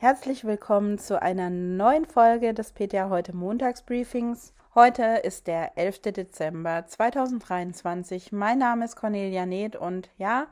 Herzlich willkommen zu einer neuen Folge des PTA heute Montagsbriefings. Heute ist der 11. Dezember 2023. Mein Name ist Cornelia Neth und ja,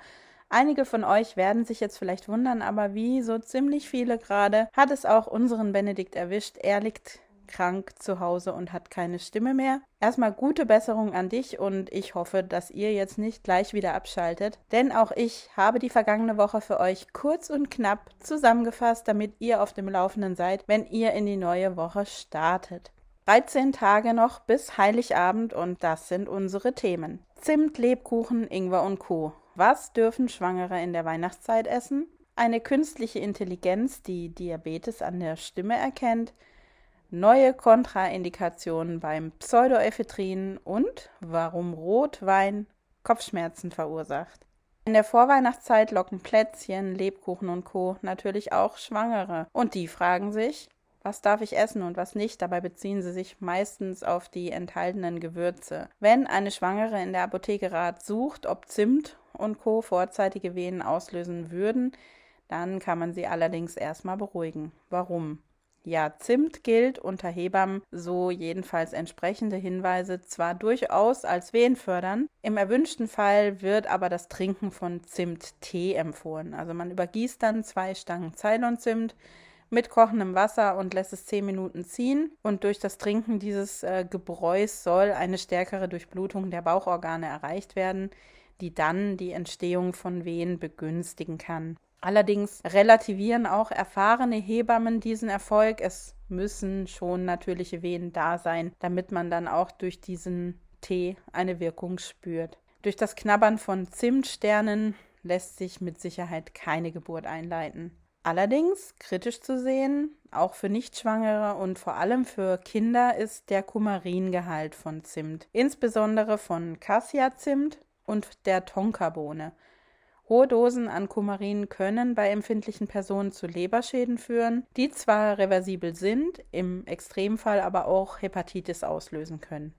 einige von euch werden sich jetzt vielleicht wundern, aber wie so ziemlich viele gerade hat es auch unseren Benedikt erwischt. Er liegt krank zu Hause und hat keine Stimme mehr. Erstmal gute Besserung an dich und ich hoffe, dass ihr jetzt nicht gleich wieder abschaltet, denn auch ich habe die vergangene Woche für euch kurz und knapp zusammengefasst, damit ihr auf dem Laufenden seid, wenn ihr in die neue Woche startet. 13 Tage noch bis Heiligabend und das sind unsere Themen. Zimt, Lebkuchen, Ingwer und Co. Was dürfen Schwangere in der Weihnachtszeit essen? Eine künstliche Intelligenz, die Diabetes an der Stimme erkennt, neue Kontraindikationen beim Pseudoephedrin und warum Rotwein Kopfschmerzen verursacht. In der Vorweihnachtszeit locken Plätzchen, Lebkuchen und Co. natürlich auch Schwangere. Und die fragen sich, was darf ich essen und was nicht? Dabei beziehen sie sich meistens auf die enthaltenen Gewürze. Wenn eine Schwangere in der Apotheke Rat sucht, ob Zimt und Co. vorzeitige Wehen auslösen würden, dann kann man sie allerdings erstmal beruhigen. Warum? Ja, Zimt gilt unter Hebammen, so jedenfalls entsprechende Hinweise, zwar durchaus als wehenfördernd, im erwünschten Fall wird aber das Trinken von Zimttee empfohlen. Also man übergießt dann zwei Stangen Ceylon-Zimt mit kochendem Wasser und lässt es zehn Minuten ziehen. Und durch das Trinken dieses äh, Gebräus soll eine stärkere Durchblutung der Bauchorgane erreicht werden, die dann die Entstehung von Wehen begünstigen kann. Allerdings relativieren auch erfahrene Hebammen diesen Erfolg. Es müssen schon natürliche Wehen da sein, damit man dann auch durch diesen Tee eine Wirkung spürt. Durch das Knabbern von Zimtsternen lässt sich mit Sicherheit keine Geburt einleiten. Allerdings kritisch zu sehen, auch für Nichtschwangere und vor allem für Kinder ist der Kumaringehalt von Zimt, insbesondere von Cassia-Zimt und der Tonkabohne. Hohe Dosen an Kumarin können bei empfindlichen Personen zu Leberschäden führen, die zwar reversibel sind, im Extremfall aber auch Hepatitis auslösen können.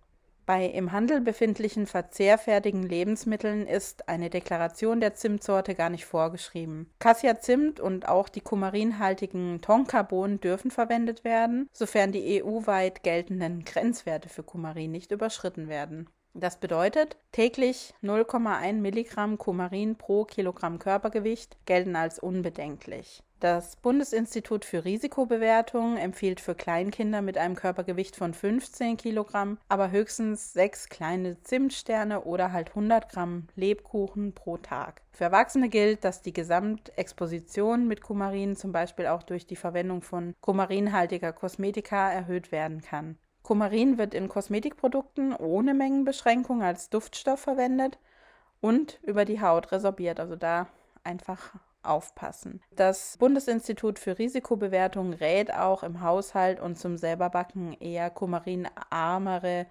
Bei im Handel befindlichen verzehrfertigen Lebensmitteln ist eine Deklaration der Zimtsorte gar nicht vorgeschrieben. Cassia Zimt und auch die kumarinhaltigen Tonkabohnen dürfen verwendet werden, sofern die EU-weit geltenden Grenzwerte für Kumarin nicht überschritten werden. Das bedeutet, täglich 0,1 Milligramm Kumarin pro Kilogramm Körpergewicht gelten als unbedenklich. Das Bundesinstitut für Risikobewertung empfiehlt für Kleinkinder mit einem Körpergewicht von 15 Kilogramm aber höchstens sechs kleine Zimtsterne oder halt 100 Gramm Lebkuchen pro Tag. Für Erwachsene gilt, dass die Gesamtexposition mit Kumarin zum Beispiel auch durch die Verwendung von kumarinhaltiger Kosmetika erhöht werden kann. Kumarin wird in Kosmetikprodukten ohne Mengenbeschränkung als Duftstoff verwendet und über die Haut resorbiert. Also da einfach aufpassen. Das Bundesinstitut für Risikobewertung rät auch im Haushalt und zum selberbacken eher kumarinarmere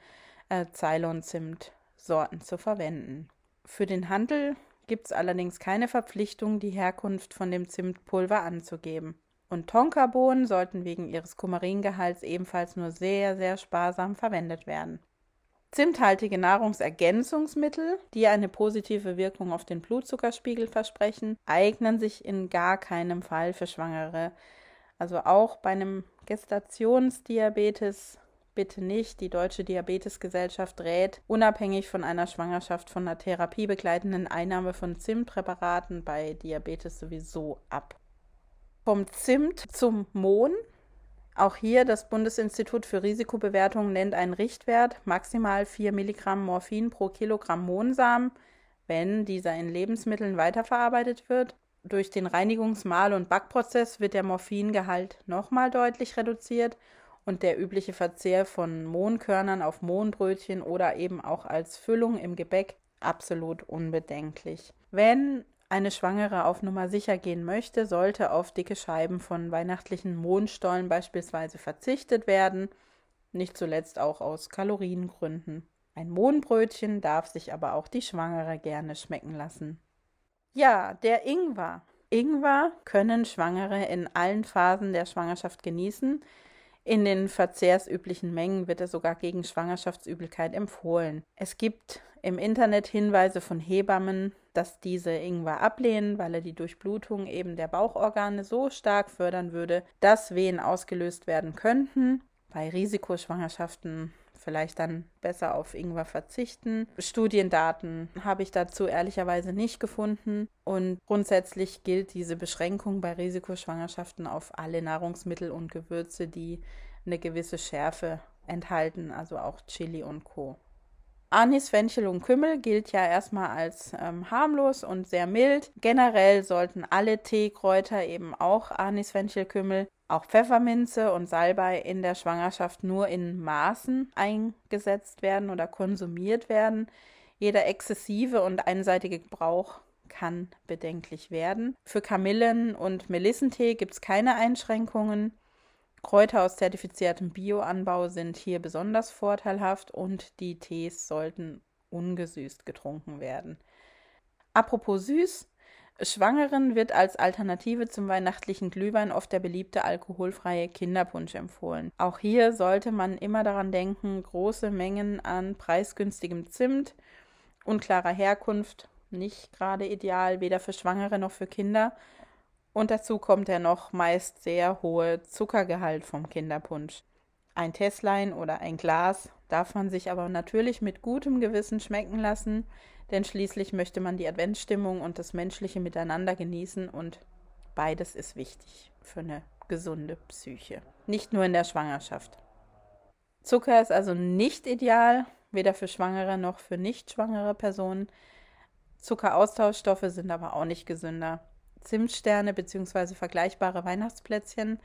äh, Ceylon-Zimt-Sorten zu verwenden. Für den Handel gibt es allerdings keine Verpflichtung, die Herkunft von dem Zimtpulver anzugeben. Und Tonkabohnen sollten wegen ihres Kumaringehalts ebenfalls nur sehr, sehr sparsam verwendet werden. Zimthaltige Nahrungsergänzungsmittel, die eine positive Wirkung auf den Blutzuckerspiegel versprechen, eignen sich in gar keinem Fall für Schwangere. Also auch bei einem Gestationsdiabetes bitte nicht. Die Deutsche Diabetesgesellschaft rät, unabhängig von einer Schwangerschaft von einer therapiebegleitenden Einnahme von Zimtpräparaten bei Diabetes sowieso ab vom Zimt zum Mohn. Auch hier das Bundesinstitut für Risikobewertung nennt einen Richtwert, maximal 4 Milligramm Morphin pro Kilogramm Mohnsamen, wenn dieser in Lebensmitteln weiterverarbeitet wird. Durch den Reinigungs-, Mahl- und Backprozess wird der Morphingehalt nochmal deutlich reduziert und der übliche Verzehr von Mohnkörnern auf Mohnbrötchen oder eben auch als Füllung im Gebäck absolut unbedenklich. Wenn eine Schwangere auf Nummer sicher gehen möchte, sollte auf dicke Scheiben von weihnachtlichen Mohnstollen beispielsweise verzichtet werden, nicht zuletzt auch aus Kaloriengründen. Ein Mohnbrötchen darf sich aber auch die Schwangere gerne schmecken lassen. Ja, der Ingwer. Ingwer können Schwangere in allen Phasen der Schwangerschaft genießen. In den verzehrsüblichen Mengen wird er sogar gegen Schwangerschaftsübelkeit empfohlen. Es gibt im Internet Hinweise von Hebammen, dass diese Ingwer ablehnen, weil er die Durchblutung eben der Bauchorgane so stark fördern würde, dass Wehen ausgelöst werden könnten. Bei Risikoschwangerschaften vielleicht dann besser auf Ingwer verzichten. Studiendaten habe ich dazu ehrlicherweise nicht gefunden und grundsätzlich gilt diese Beschränkung bei Risikoschwangerschaften auf alle Nahrungsmittel und Gewürze, die eine gewisse Schärfe enthalten, also auch Chili und Co. Anis, Fenchel und Kümmel gilt ja erstmal als ähm, harmlos und sehr mild. Generell sollten alle Teekräuter, eben auch Anis, Fenchel, Kümmel, auch Pfefferminze und Salbei in der Schwangerschaft nur in Maßen eingesetzt werden oder konsumiert werden. Jeder exzessive und einseitige Gebrauch kann bedenklich werden. Für Kamillen- und Melissentee gibt es keine Einschränkungen. Kräuter aus zertifiziertem Bioanbau sind hier besonders vorteilhaft und die Tees sollten ungesüßt getrunken werden. Apropos süß, Schwangeren wird als Alternative zum weihnachtlichen Glühwein oft der beliebte alkoholfreie Kinderpunsch empfohlen. Auch hier sollte man immer daran denken, große Mengen an preisgünstigem Zimt, unklarer Herkunft, nicht gerade ideal, weder für Schwangere noch für Kinder. Und dazu kommt der noch meist sehr hohe Zuckergehalt vom Kinderpunsch. Ein Tesslein oder ein Glas darf man sich aber natürlich mit gutem Gewissen schmecken lassen, denn schließlich möchte man die Adventsstimmung und das menschliche Miteinander genießen und beides ist wichtig für eine gesunde Psyche, nicht nur in der Schwangerschaft. Zucker ist also nicht ideal, weder für schwangere noch für nicht schwangere Personen. Zuckeraustauschstoffe sind aber auch nicht gesünder. Zimtsterne bzw. vergleichbare Weihnachtsplätzchen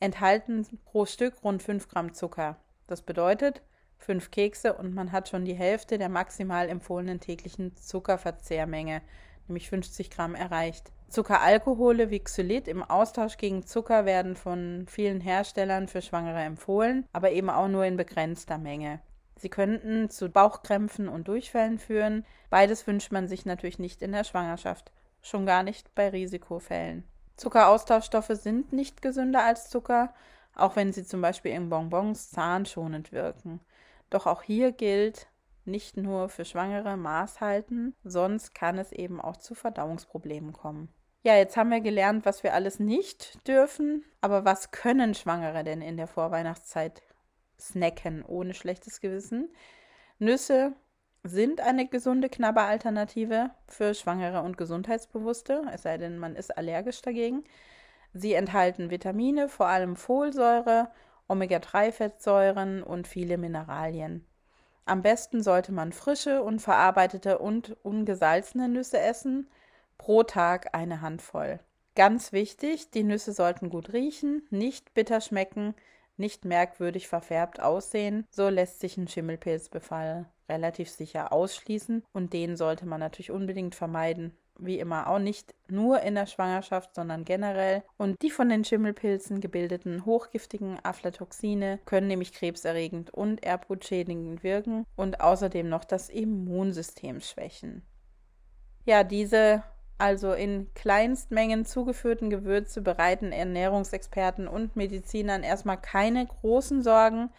enthalten pro Stück rund 5 Gramm Zucker. Das bedeutet, fünf Kekse und man hat schon die Hälfte der maximal empfohlenen täglichen Zuckerverzehrmenge, nämlich 50 Gramm, erreicht. Zuckeralkohole wie Xylit im Austausch gegen Zucker werden von vielen Herstellern für Schwangere empfohlen, aber eben auch nur in begrenzter Menge. Sie könnten zu Bauchkrämpfen und Durchfällen führen. Beides wünscht man sich natürlich nicht in der Schwangerschaft, schon gar nicht bei Risikofällen. Zuckeraustauschstoffe sind nicht gesünder als Zucker, auch wenn sie zum Beispiel in Bonbons zahnschonend wirken. Doch auch hier gilt, nicht nur für Schwangere Maß halten, sonst kann es eben auch zu Verdauungsproblemen kommen. Ja, jetzt haben wir gelernt, was wir alles nicht dürfen, aber was können Schwangere denn in der Vorweihnachtszeit snacken ohne schlechtes Gewissen? Nüsse sind eine gesunde Knabberalternative für Schwangere und Gesundheitsbewusste, es sei denn, man ist allergisch dagegen. Sie enthalten Vitamine, vor allem Folsäure Omega-3-Fettsäuren und viele Mineralien. Am besten sollte man frische, unverarbeitete und ungesalzene Nüsse essen, pro Tag eine Handvoll. Ganz wichtig, die Nüsse sollten gut riechen, nicht bitter schmecken, nicht merkwürdig verfärbt aussehen, so lässt sich ein Schimmelpilzbefall relativ sicher ausschließen und den sollte man natürlich unbedingt vermeiden wie immer auch nicht nur in der Schwangerschaft, sondern generell. Und die von den Schimmelpilzen gebildeten hochgiftigen Aflatoxine können nämlich krebserregend und erbgutschädigend wirken und außerdem noch das Immunsystem schwächen. Ja, diese also in Kleinstmengen zugeführten Gewürze bereiten Ernährungsexperten und Medizinern erstmal keine großen Sorgen,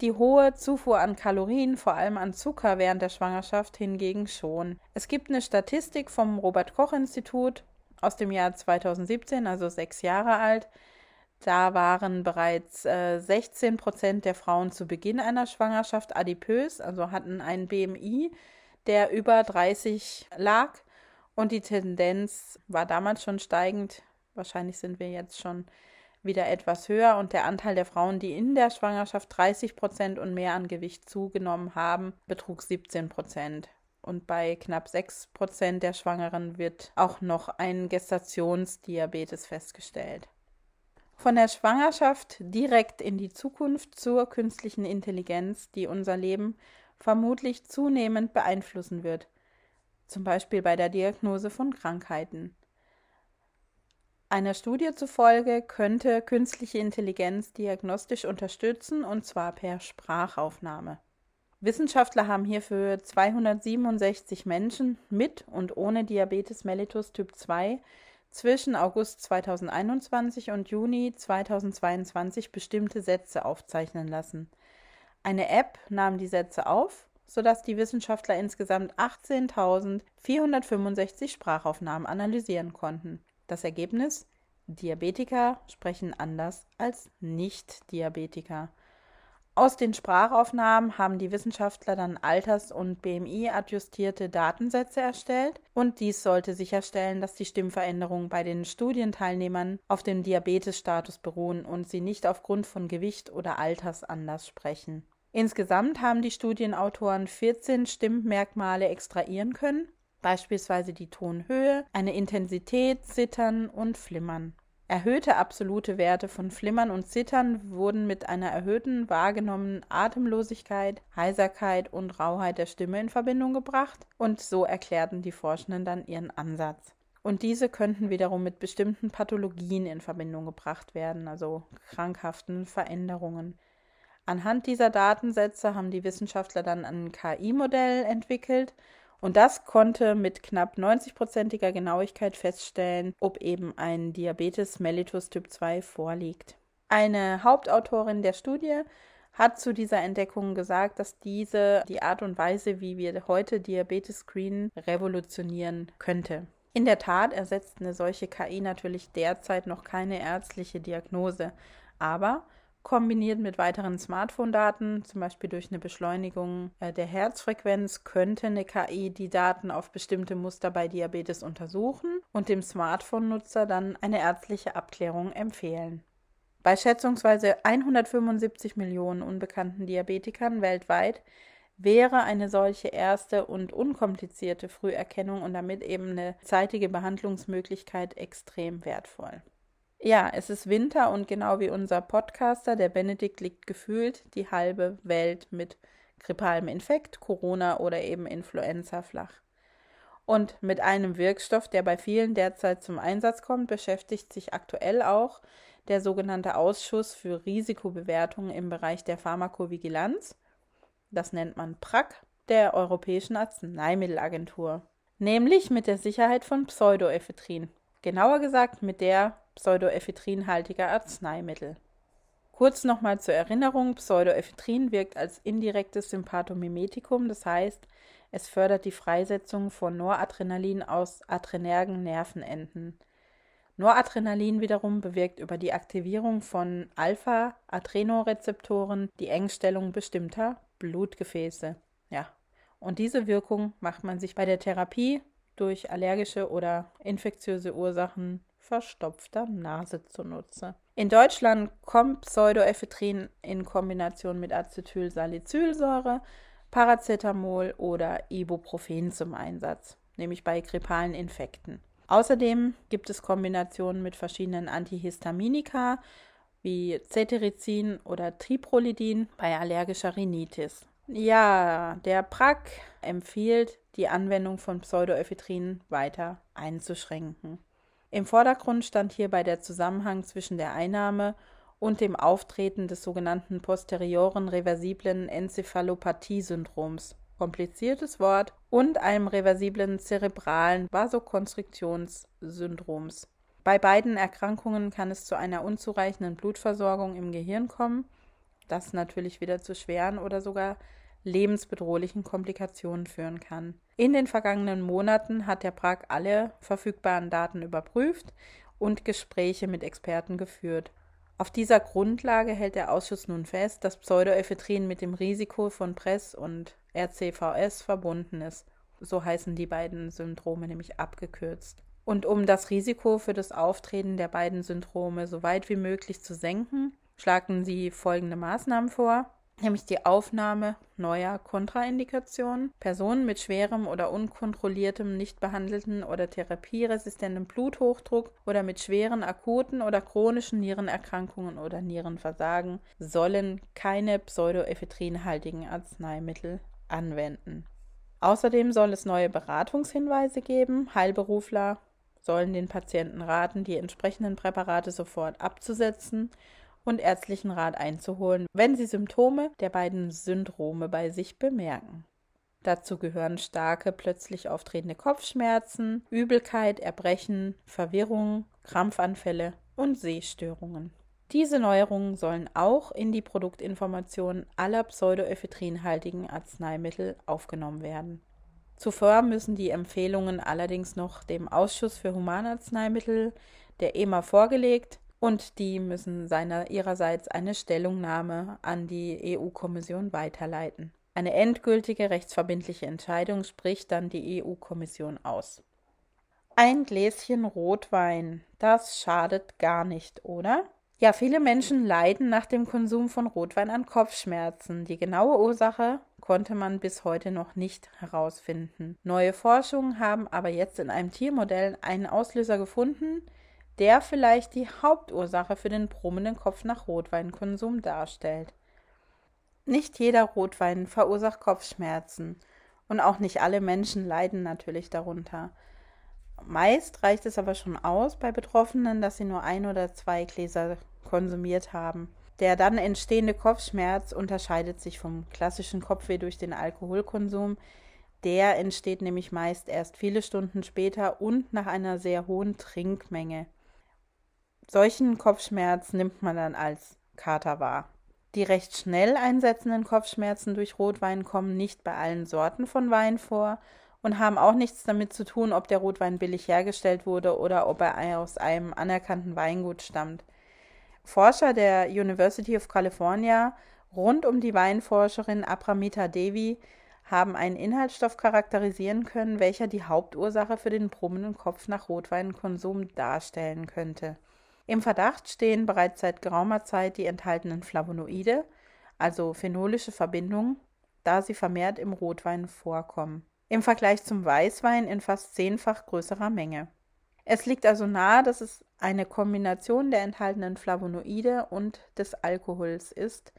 die hohe Zufuhr an Kalorien, vor allem an Zucker während der Schwangerschaft hingegen schon. Es gibt eine Statistik vom Robert Koch Institut aus dem Jahr 2017, also sechs Jahre alt. Da waren bereits äh, 16 Prozent der Frauen zu Beginn einer Schwangerschaft adipös, also hatten einen BMI, der über 30 lag. Und die Tendenz war damals schon steigend. Wahrscheinlich sind wir jetzt schon wieder etwas höher und der Anteil der Frauen, die in der Schwangerschaft 30 Prozent und mehr an Gewicht zugenommen haben, betrug 17 Prozent. Und bei knapp 6 Prozent der Schwangeren wird auch noch ein Gestationsdiabetes festgestellt. Von der Schwangerschaft direkt in die Zukunft zur künstlichen Intelligenz, die unser Leben vermutlich zunehmend beeinflussen wird, zum Beispiel bei der Diagnose von Krankheiten. Einer Studie zufolge könnte künstliche Intelligenz diagnostisch unterstützen, und zwar per Sprachaufnahme. Wissenschaftler haben hierfür 267 Menschen mit und ohne Diabetes mellitus Typ 2 zwischen August 2021 und Juni 2022 bestimmte Sätze aufzeichnen lassen. Eine App nahm die Sätze auf, sodass die Wissenschaftler insgesamt 18.465 Sprachaufnahmen analysieren konnten. Das Ergebnis? Diabetiker sprechen anders als Nicht-Diabetiker. Aus den Sprachaufnahmen haben die Wissenschaftler dann alters- und BMI-adjustierte Datensätze erstellt und dies sollte sicherstellen, dass die Stimmveränderungen bei den Studienteilnehmern auf dem Diabetesstatus beruhen und sie nicht aufgrund von Gewicht oder Alters anders sprechen. Insgesamt haben die Studienautoren 14 Stimmmerkmale extrahieren können, beispielsweise die Tonhöhe, eine Intensität, Zittern und Flimmern. Erhöhte absolute Werte von Flimmern und Zittern wurden mit einer erhöhten wahrgenommenen Atemlosigkeit, Heiserkeit und Rauheit der Stimme in Verbindung gebracht und so erklärten die Forschenden dann ihren Ansatz. Und diese könnten wiederum mit bestimmten Pathologien in Verbindung gebracht werden, also krankhaften Veränderungen. Anhand dieser Datensätze haben die Wissenschaftler dann ein KI-Modell entwickelt, und das konnte mit knapp 90-prozentiger Genauigkeit feststellen, ob eben ein Diabetes mellitus Typ 2 vorliegt. Eine Hauptautorin der Studie hat zu dieser Entdeckung gesagt, dass diese die Art und Weise, wie wir heute Diabetes screenen, revolutionieren könnte. In der Tat ersetzt eine solche KI natürlich derzeit noch keine ärztliche Diagnose, aber Kombiniert mit weiteren Smartphone-Daten, zum Beispiel durch eine Beschleunigung äh, der Herzfrequenz, könnte eine KI die Daten auf bestimmte Muster bei Diabetes untersuchen und dem Smartphone-Nutzer dann eine ärztliche Abklärung empfehlen. Bei schätzungsweise 175 Millionen unbekannten Diabetikern weltweit wäre eine solche erste und unkomplizierte Früherkennung und damit eben eine zeitige Behandlungsmöglichkeit extrem wertvoll. Ja, es ist Winter und genau wie unser Podcaster, der Benedikt, liegt gefühlt die halbe Welt mit grippalem Infekt, Corona oder eben Influenza flach. Und mit einem Wirkstoff, der bei vielen derzeit zum Einsatz kommt, beschäftigt sich aktuell auch der sogenannte Ausschuss für Risikobewertung im Bereich der Pharmakovigilanz. Das nennt man PRAC der Europäischen Arzneimittelagentur. Nämlich mit der Sicherheit von Pseudoephedrin. Genauer gesagt mit der pseudoephedrinhaltiger Arzneimittel. Kurz nochmal zur Erinnerung: Pseudoephedrin wirkt als indirektes Sympathomimetikum, das heißt, es fördert die Freisetzung von Noradrenalin aus adrenergen Nervenenden. Noradrenalin wiederum bewirkt über die Aktivierung von Alpha-Adrenorezeptoren die Engstellung bestimmter Blutgefäße. Ja, und diese Wirkung macht man sich bei der Therapie durch allergische oder infektiöse Ursachen verstopfter Nase zunutze. In Deutschland kommt Pseudoephedrin in Kombination mit Acetylsalicylsäure, Paracetamol oder Ibuprofen zum Einsatz, nämlich bei grippalen Infekten. Außerdem gibt es Kombinationen mit verschiedenen Antihistaminika wie Cetirizin oder Triprolidin bei allergischer Rhinitis. Ja, der PRAC empfiehlt, die Anwendung von Pseudoephedrin weiter einzuschränken. Im Vordergrund stand hierbei der Zusammenhang zwischen der Einnahme und dem Auftreten des sogenannten posterioren reversiblen Enzephalopathie-Syndroms kompliziertes Wort und einem reversiblen zerebralen Vasokonstriktionssyndroms. Bei beiden Erkrankungen kann es zu einer unzureichenden Blutversorgung im Gehirn kommen, das natürlich wieder zu schweren oder sogar lebensbedrohlichen Komplikationen führen kann. In den vergangenen Monaten hat der Prag alle verfügbaren Daten überprüft und Gespräche mit Experten geführt. Auf dieser Grundlage hält der Ausschuss nun fest, dass Pseudoephedrin mit dem Risiko von Press und RCVS verbunden ist. So heißen die beiden Syndrome nämlich abgekürzt. Und um das Risiko für das Auftreten der beiden Syndrome so weit wie möglich zu senken, schlagen sie folgende Maßnahmen vor nämlich die Aufnahme neuer Kontraindikationen. Personen mit schwerem oder unkontrolliertem, nicht behandelten oder therapieresistenten Bluthochdruck oder mit schweren akuten oder chronischen Nierenerkrankungen oder Nierenversagen sollen keine pseudoephedrinhaltigen Arzneimittel anwenden. Außerdem soll es neue Beratungshinweise geben. Heilberufler sollen den Patienten raten, die entsprechenden Präparate sofort abzusetzen und ärztlichen Rat einzuholen, wenn sie Symptome der beiden Syndrome bei sich bemerken. Dazu gehören starke, plötzlich auftretende Kopfschmerzen, Übelkeit, Erbrechen, Verwirrung, Krampfanfälle und Sehstörungen. Diese Neuerungen sollen auch in die Produktinformationen aller pseudoephedrinhaltigen Arzneimittel aufgenommen werden. Zuvor müssen die Empfehlungen allerdings noch dem Ausschuss für Humanarzneimittel der EMA vorgelegt und die müssen seiner, ihrerseits eine Stellungnahme an die EU-Kommission weiterleiten. Eine endgültige rechtsverbindliche Entscheidung spricht dann die EU-Kommission aus. Ein Gläschen Rotwein, das schadet gar nicht, oder? Ja, viele Menschen leiden nach dem Konsum von Rotwein an Kopfschmerzen. Die genaue Ursache konnte man bis heute noch nicht herausfinden. Neue Forschungen haben aber jetzt in einem Tiermodell einen Auslöser gefunden, der vielleicht die Hauptursache für den brummenden Kopf nach Rotweinkonsum darstellt. Nicht jeder Rotwein verursacht Kopfschmerzen und auch nicht alle Menschen leiden natürlich darunter. Meist reicht es aber schon aus bei Betroffenen, dass sie nur ein oder zwei Gläser konsumiert haben. Der dann entstehende Kopfschmerz unterscheidet sich vom klassischen Kopfweh durch den Alkoholkonsum. Der entsteht nämlich meist erst viele Stunden später und nach einer sehr hohen Trinkmenge. Solchen Kopfschmerz nimmt man dann als Kater wahr. Die recht schnell einsetzenden Kopfschmerzen durch Rotwein kommen nicht bei allen Sorten von Wein vor und haben auch nichts damit zu tun, ob der Rotwein billig hergestellt wurde oder ob er aus einem anerkannten Weingut stammt. Forscher der University of California rund um die Weinforscherin Apramita Devi haben einen Inhaltsstoff charakterisieren können, welcher die Hauptursache für den brummenden Kopf nach Rotweinkonsum darstellen könnte. Im Verdacht stehen bereits seit geraumer Zeit die enthaltenen Flavonoide, also phenolische Verbindungen, da sie vermehrt im Rotwein vorkommen. Im Vergleich zum Weißwein in fast zehnfach größerer Menge. Es liegt also nahe, dass es eine Kombination der enthaltenen Flavonoide und des Alkohols ist,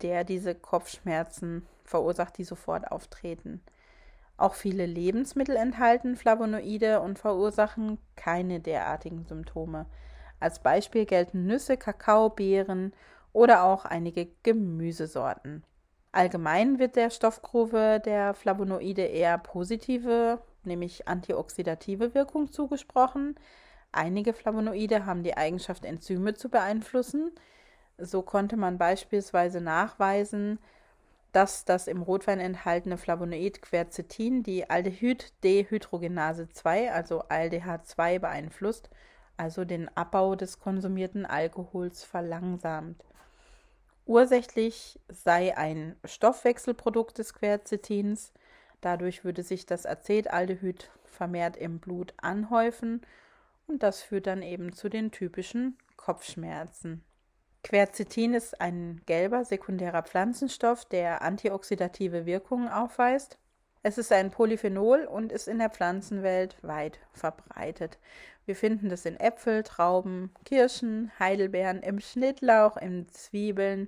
der diese Kopfschmerzen verursacht, die sofort auftreten. Auch viele Lebensmittel enthalten Flavonoide und verursachen keine derartigen Symptome. Als Beispiel gelten Nüsse, Kakao, Beeren oder auch einige Gemüsesorten. Allgemein wird der Stoffgrube der Flavonoide eher positive nämlich antioxidative Wirkung zugesprochen. Einige Flavonoide haben die Eigenschaft, Enzyme zu beeinflussen. So konnte man beispielsweise nachweisen, dass das im Rotwein enthaltene Flavonoid Quercetin die Aldehyd-Dehydrogenase 2, also ALDH2, beeinflusst, also den Abbau des konsumierten Alkohols verlangsamt. Ursächlich sei ein Stoffwechselprodukt des Quercetins, Dadurch würde sich das Acetaldehyd vermehrt im Blut anhäufen und das führt dann eben zu den typischen Kopfschmerzen. Quercetin ist ein gelber sekundärer Pflanzenstoff, der antioxidative Wirkungen aufweist. Es ist ein Polyphenol und ist in der Pflanzenwelt weit verbreitet. Wir finden das in Äpfel, Trauben, Kirschen, Heidelbeeren, im Schnittlauch, in Zwiebeln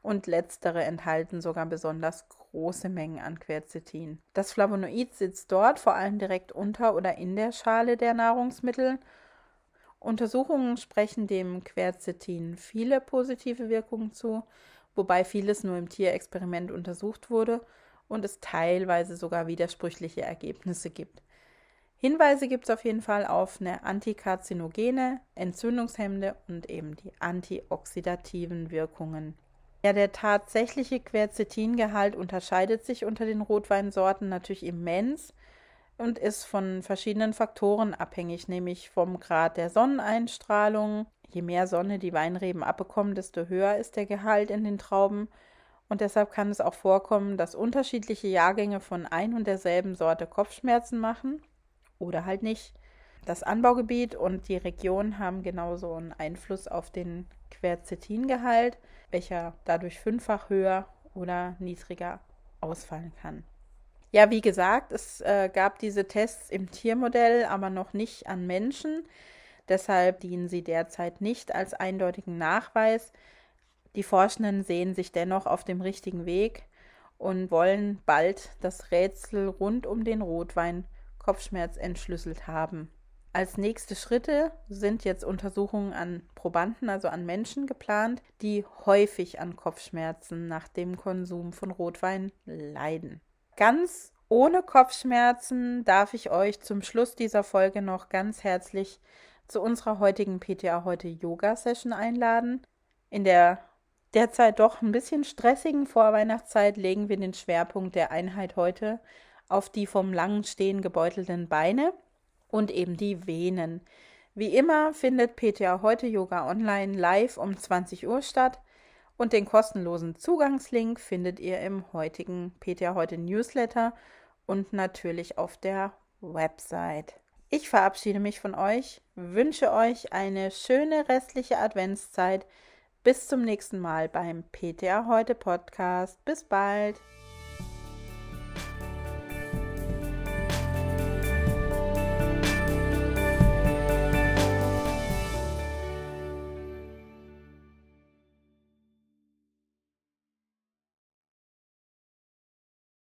und letztere enthalten sogar besonders große Mengen an Quercetin. Das Flavonoid sitzt dort vor allem direkt unter oder in der Schale der Nahrungsmittel. Untersuchungen sprechen dem Quercetin viele positive Wirkungen zu, wobei vieles nur im Tierexperiment untersucht wurde und es teilweise sogar widersprüchliche Ergebnisse gibt. Hinweise gibt es auf jeden Fall auf eine antikarzinogene, entzündungshemmende und eben die antioxidativen Wirkungen. Ja, der tatsächliche Quercetingehalt unterscheidet sich unter den Rotweinsorten natürlich immens und ist von verschiedenen Faktoren abhängig, nämlich vom Grad der Sonneneinstrahlung. Je mehr Sonne die Weinreben abbekommen, desto höher ist der Gehalt in den Trauben. Und deshalb kann es auch vorkommen, dass unterschiedliche Jahrgänge von ein und derselben Sorte Kopfschmerzen machen oder halt nicht. Das Anbaugebiet und die Region haben genauso einen Einfluss auf den Quercetingehalt, welcher dadurch fünffach höher oder niedriger ausfallen kann. Ja, wie gesagt, es äh, gab diese Tests im Tiermodell, aber noch nicht an Menschen. Deshalb dienen sie derzeit nicht als eindeutigen Nachweis. Die Forschenden sehen sich dennoch auf dem richtigen Weg und wollen bald das Rätsel rund um den Rotwein Kopfschmerz entschlüsselt haben. Als nächste Schritte sind jetzt Untersuchungen an Probanden, also an Menschen geplant, die häufig an Kopfschmerzen nach dem Konsum von Rotwein leiden. Ganz ohne Kopfschmerzen darf ich euch zum Schluss dieser Folge noch ganz herzlich zu unserer heutigen PTA heute Yoga Session einladen. In der derzeit doch ein bisschen stressigen Vorweihnachtszeit legen wir den Schwerpunkt der Einheit heute auf die vom langen Stehen gebeutelten Beine und eben die Venen. Wie immer findet PTA heute Yoga online live um 20 Uhr statt und den kostenlosen Zugangslink findet ihr im heutigen PTA heute Newsletter und natürlich auf der Website. Ich verabschiede mich von euch, wünsche euch eine schöne restliche Adventszeit. Bis zum nächsten Mal beim PTA heute Podcast. Bis bald.